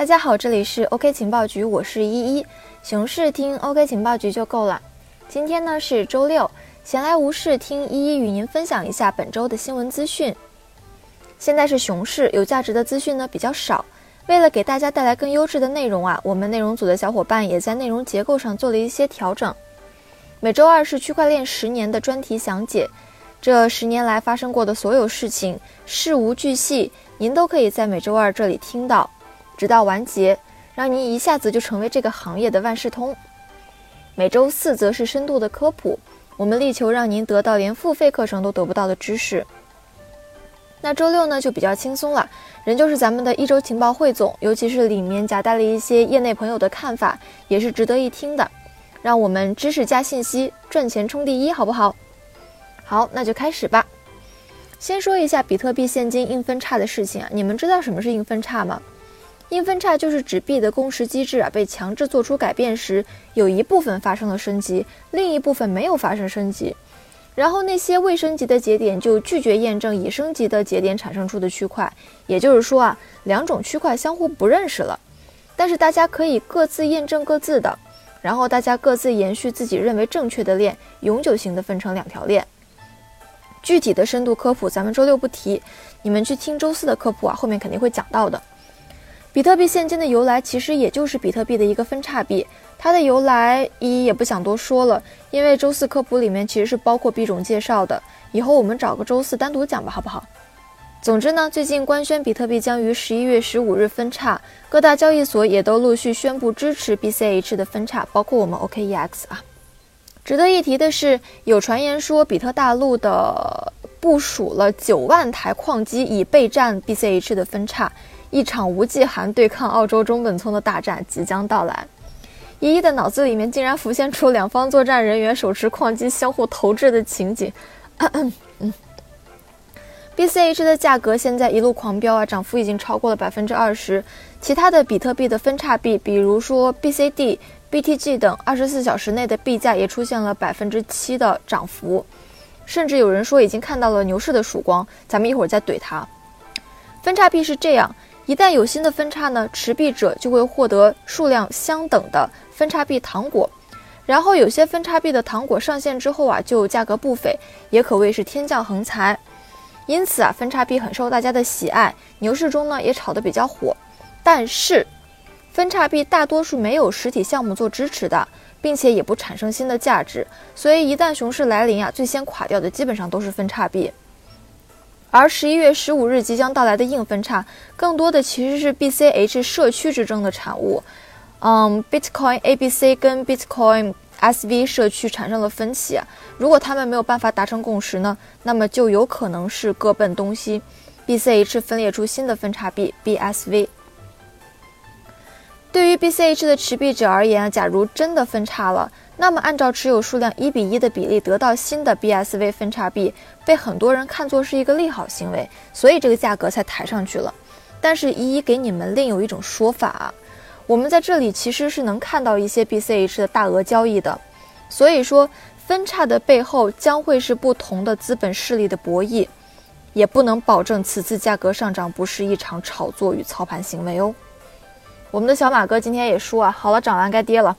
大家好，这里是 OK 情报局，我是依依。熊市听 OK 情报局就够了。今天呢是周六，闲来无事听依依与您分享一下本周的新闻资讯。现在是熊市，有价值的资讯呢比较少。为了给大家带来更优质的内容啊，我们内容组的小伙伴也在内容结构上做了一些调整。每周二是区块链十年的专题详解，这十年来发生过的所有事情，事无巨细，您都可以在每周二这里听到。直到完结，让您一下子就成为这个行业的万事通。每周四则是深度的科普，我们力求让您得到连付费课程都得不到的知识。那周六呢就比较轻松了，仍旧是咱们的一周情报汇总，尤其是里面夹带了一些业内朋友的看法，也是值得一听的。让我们知识加信息，赚钱冲第一，好不好？好，那就开始吧。先说一下比特币现金硬分叉的事情啊，你们知道什么是硬分叉吗？硬分叉就是指币的共识机制啊，被强制做出改变时，有一部分发生了升级，另一部分没有发生升级，然后那些未升级的节点就拒绝验证已升级的节点产生出的区块，也就是说啊，两种区块相互不认识了，但是大家可以各自验证各自的，然后大家各自延续自己认为正确的链，永久性的分成两条链。具体的深度科普咱们周六不提，你们去听周四的科普啊，后面肯定会讲到的。比特币现金的由来其实也就是比特币的一个分叉币，它的由来一也不想多说了，因为周四科普里面其实是包括币种介绍的，以后我们找个周四单独讲吧，好不好？总之呢，最近官宣比特币将于十一月十五日分叉，各大交易所也都陆续宣布支持 BCH 的分叉，包括我们 OKEX 啊。值得一提的是，有传言说比特大陆的部署了九万台矿机以备战 BCH 的分叉。一场无忌寒对抗澳洲中本聪的大战即将到来，依依的脑子里面竟然浮现出两方作战人员手持矿机相互投掷的情景。嗯，BCH 的价格现在一路狂飙啊，涨幅已经超过了百分之二十。其他的比特币的分叉币，比如说 BCD、BTG 等，二十四小时内的币价也出现了百分之七的涨幅，甚至有人说已经看到了牛市的曙光。咱们一会儿再怼它。分叉币是这样。一旦有新的分叉呢，持币者就会获得数量相等的分叉币糖果，然后有些分叉币的糖果上线之后啊，就价格不菲，也可谓是天降横财。因此啊，分叉币很受大家的喜爱，牛市中呢也炒得比较火。但是，分叉币大多数没有实体项目做支持的，并且也不产生新的价值，所以一旦熊市来临啊，最先垮掉的基本上都是分叉币。而十一月十五日即将到来的硬分叉，更多的其实是 BCH 社区之争的产物。嗯，Bitcoin ABC 跟 Bitcoin SV 社区产生了分歧，如果他们没有办法达成共识呢，那么就有可能是各奔东西，BCH 分裂出新的分叉币 BSV。对于 BCH 的持币者而言，假如真的分叉了。那么，按照持有数量一比一的比例得到新的 BSV 分叉币，被很多人看作是一个利好行为，所以这个价格才抬上去了。但是，一一给你们另有一种说法，我们在这里其实是能看到一些 BCH 的大额交易的。所以说，分叉的背后将会是不同的资本势力的博弈，也不能保证此次价格上涨不是一场炒作与操盘行为哦。我们的小马哥今天也说啊，好了，涨完该跌了。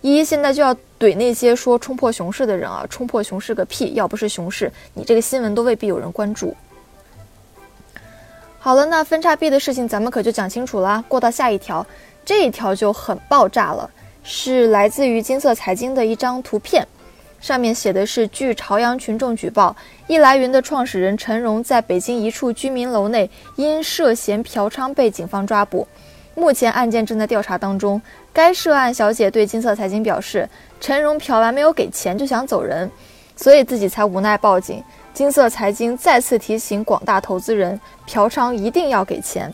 一现在就要怼那些说冲破熊市的人啊！冲破熊市个屁！要不是熊市，你这个新闻都未必有人关注。好了，那分叉币的事情咱们可就讲清楚了。过到下一条，这一条就很爆炸了，是来自于金色财经的一张图片，上面写的是：据朝阳群众举报，易来云的创始人陈荣在北京一处居民楼内因涉嫌嫖娼被警方抓捕。目前案件正在调查当中。该涉案小姐对金色财经表示，陈荣嫖完没有给钱就想走人，所以自己才无奈报警。金色财经再次提醒广大投资人，嫖娼一定要给钱。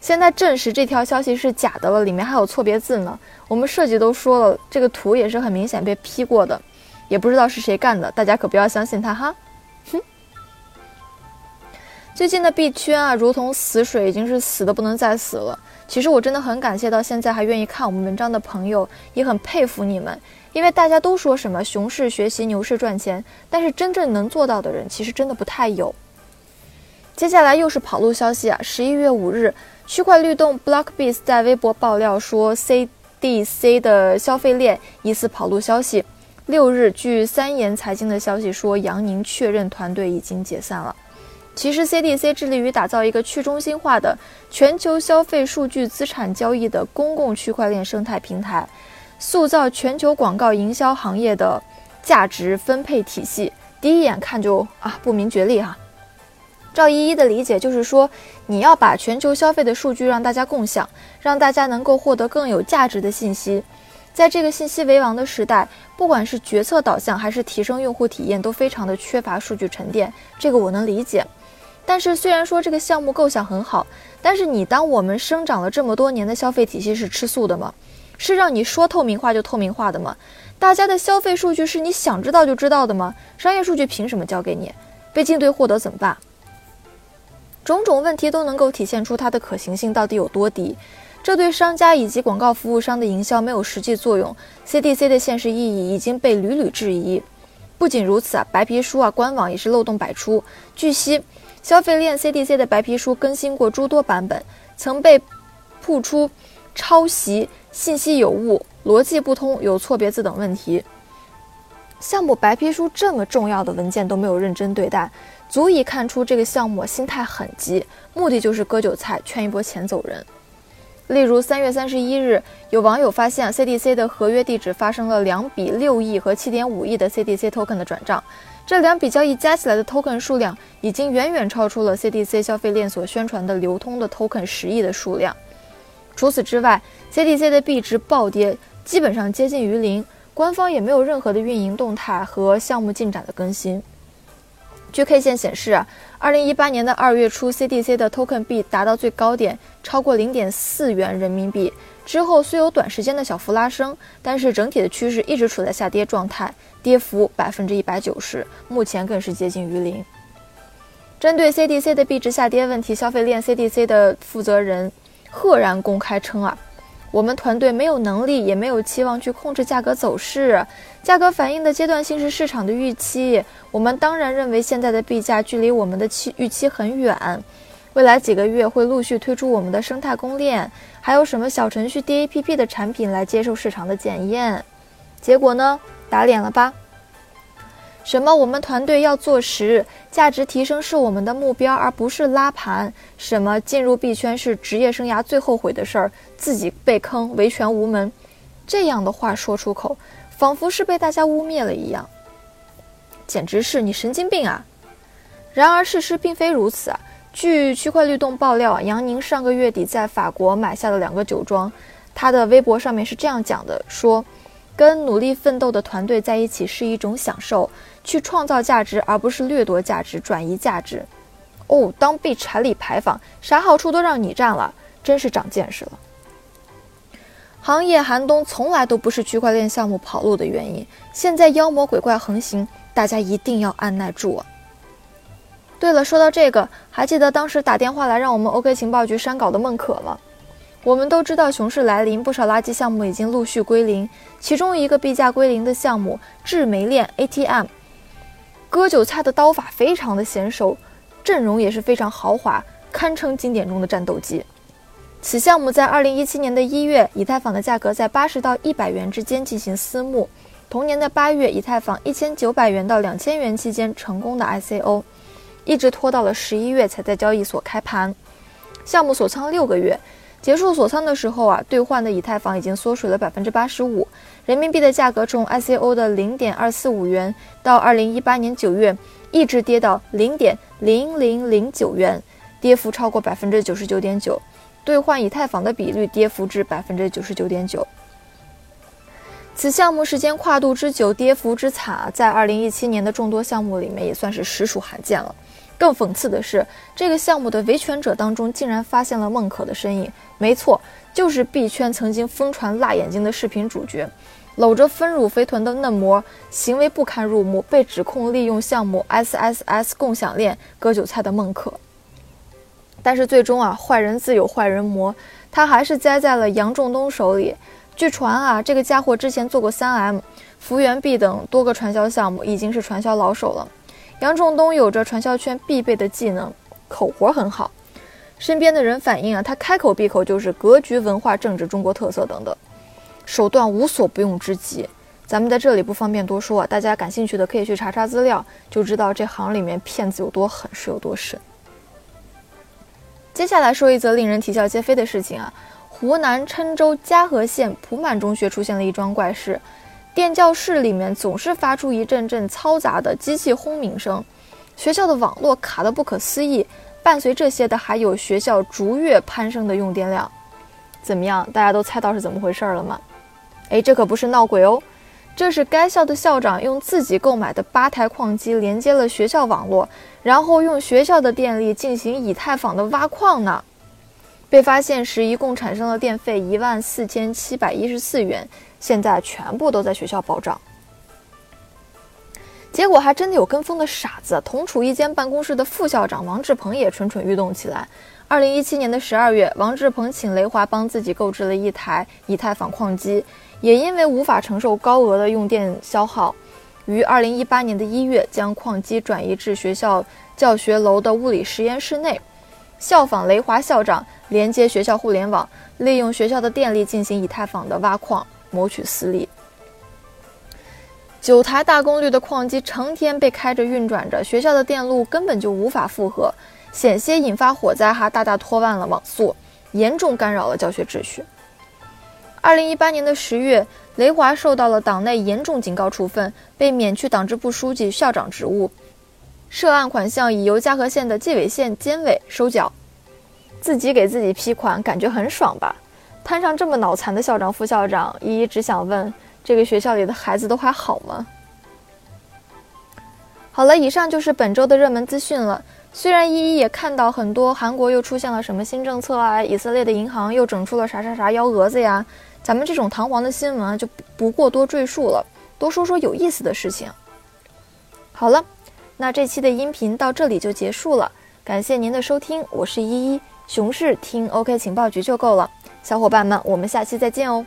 现在证实这条消息是假的了，里面还有错别字呢。我们设计都说了，这个图也是很明显被 P 过的，也不知道是谁干的，大家可不要相信他哈。哼。最近的币圈啊，如同死水，已经是死的不能再死了。其实我真的很感谢到现在还愿意看我们文章的朋友，也很佩服你们，因为大家都说什么熊市学习，牛市赚钱，但是真正能做到的人，其实真的不太有。接下来又是跑路消息啊！十一月五日，区块律动 Blockbase 在微博爆料说 CDC 的消费链疑似跑路消息。六日，据三言财经的消息说，杨宁确认团队已经解散了。其实，CDC 致力于打造一个去中心化的全球消费数据资产交易的公共区块链生态平台，塑造全球广告营销行业的价值分配体系。第一眼看就啊不明觉厉哈。赵依依的理解就是说，你要把全球消费的数据让大家共享，让大家能够获得更有价值的信息。在这个信息为王的时代，不管是决策导向还是提升用户体验，都非常的缺乏数据沉淀。这个我能理解。但是虽然说这个项目构想很好，但是你当我们生长了这么多年的消费体系是吃素的吗？是让你说透明化就透明化的吗？大家的消费数据是你想知道就知道的吗？商业数据凭什么交给你？被竞对获得怎么办？种种问题都能够体现出它的可行性到底有多低，这对商家以及广告服务商的营销没有实际作用，CDC 的现实意义已经被屡屡质疑。不仅如此啊，白皮书啊，官网也是漏洞百出。据悉，消费链 CDC 的白皮书更新过诸多版本，曾被曝出抄袭、信息有误、逻辑不通、有错别字等问题。项目白皮书这么重要的文件都没有认真对待。足以看出这个项目心态很急，目的就是割韭菜，圈一波钱走人。例如，三月三十一日，有网友发现 CDC 的合约地址发生了两笔六亿和七点五亿的 CDC token 的转账，这两笔交易加起来的 token 数量已经远远超出了 CDC 消费链所宣传的流通的 token 十亿的数量。除此之外，CDC 的币值暴跌，基本上接近于零，官方也没有任何的运营动态和项目进展的更新。据 K 线显示啊，二零一八年的二月初，CDC 的 token 币达到最高点，超过零点四元人民币。之后虽有短时间的小幅拉升，但是整体的趋势一直处在下跌状态，跌幅百分之一百九十，目前更是接近于零。针对 CDC 的币值下跌问题，消费链 CDC 的负责人赫然公开称啊。我们团队没有能力，也没有期望去控制价格走势。价格反映的阶段性是市场的预期。我们当然认为现在的币价距离我们的期预期很远。未来几个月会陆续推出我们的生态公链，还有什么小程序 DAPP 的产品来接受市场的检验。结果呢？打脸了吧？什么？我们团队要做实，价值提升是我们的目标，而不是拉盘。什么？进入币圈是职业生涯最后悔的事儿，自己被坑，维权无门。这样的话说出口，仿佛是被大家污蔑了一样，简直是你神经病啊！然而事实并非如此啊。据区块律动爆料，杨宁上个月底在法国买下了两个酒庄，他的微博上面是这样讲的：说。跟努力奋斗的团队在一起是一种享受，去创造价值，而不是掠夺价值、转移价值。哦，当被产里牌坊，啥好处都让你占了，真是长见识了。行业寒冬从来都不是区块链项目跑路的原因，现在妖魔鬼怪横行，大家一定要按耐住啊。对了，说到这个，还记得当时打电话来让我们 OK 情报局删稿的孟可吗？我们都知道熊市来临，不少垃圾项目已经陆续归零。其中一个币价归零的项目智媒链 ATM，割韭菜的刀法非常的娴熟，阵容也是非常豪华，堪称经典中的战斗机。此项目在二零一七年的一月，以太坊的价格在八十到一百元之间进行私募。同年的八月，以太坊一千九百元到两千元期间成功的 ICO，一直拖到了十一月才在交易所开盘。项目锁仓六个月。结束锁仓的时候啊，兑换的以太坊已经缩水了百分之八十五，人民币的价格从 ICO 的零点二四五元到二零一八年九月一直跌到零点零零零九元，跌幅超过百分之九十九点九，兑换以太坊的比率跌幅至百分之九十九点九。此项目时间跨度之久，跌幅之惨，在二零一七年的众多项目里面也算是实属罕见了。更讽刺的是，这个项目的维权者当中竟然发现了孟可的身影。没错，就是币圈曾经疯传辣眼睛的视频主角，搂着丰乳肥臀的嫩模，行为不堪入目，被指控利用项目 SSS 共享链割韭菜的孟可。但是最终啊，坏人自有坏人磨，他还是栽在了杨仲东手里。据传啊，这个家伙之前做过三 M、福源币等多个传销项目，已经是传销老手了。杨仲东有着传销圈必备的技能，口活很好。身边的人反映啊，他开口闭口就是格局、文化、政治、中国特色等等，手段无所不用之极。咱们在这里不方便多说啊，大家感兴趣的可以去查查资料，就知道这行里面骗子有多狠，是有多深。接下来说一则令人啼笑皆非的事情啊，湖南郴州嘉禾县蒲满中学出现了一桩怪事，电教室里面总是发出一阵阵嘈杂的机器轰鸣声，学校的网络卡得不可思议，伴随这些的还有学校逐月攀升的用电量。怎么样，大家都猜到是怎么回事了吗？哎，这可不是闹鬼哦。这是该校的校长用自己购买的八台矿机连接了学校网络，然后用学校的电力进行以太坊的挖矿呢。被发现时，一共产生了电费一万四千七百一十四元，现在全部都在学校报账。结果还真的有跟风的傻子，同处一间办公室的副校长王志鹏也蠢蠢欲动起来。二零一七年的十二月，王志鹏请雷华帮自己购置了一台以太坊矿机。也因为无法承受高额的用电消耗，于二零一八年的一月将矿机转移至学校教学楼的物理实验室内，效仿雷华校长连接学校互联网，利用学校的电力进行以太坊的挖矿，谋取私利。九台大功率的矿机成天被开着运转着，学校的电路根本就无法负荷，险些引发火灾，还大大拖慢了网速，严重干扰了教学秩序。二零一八年的十月，雷华受到了党内严重警告处分，被免去党支部书记、校长职务。涉案款项已由嘉禾县的纪委县监委收缴。自己给自己批款，感觉很爽吧？摊上这么脑残的校长、副校长，依依只想问：这个学校里的孩子都还好吗？好了，以上就是本周的热门资讯了。虽然依依也看到很多韩国又出现了什么新政策啊，以色列的银行又整出了啥啥啥幺蛾子呀。咱们这种堂皇的新闻就不过多赘述了，多说说有意思的事情。好了，那这期的音频到这里就结束了，感谢您的收听，我是依依，熊市听 OK 情报局就够了，小伙伴们，我们下期再见哦。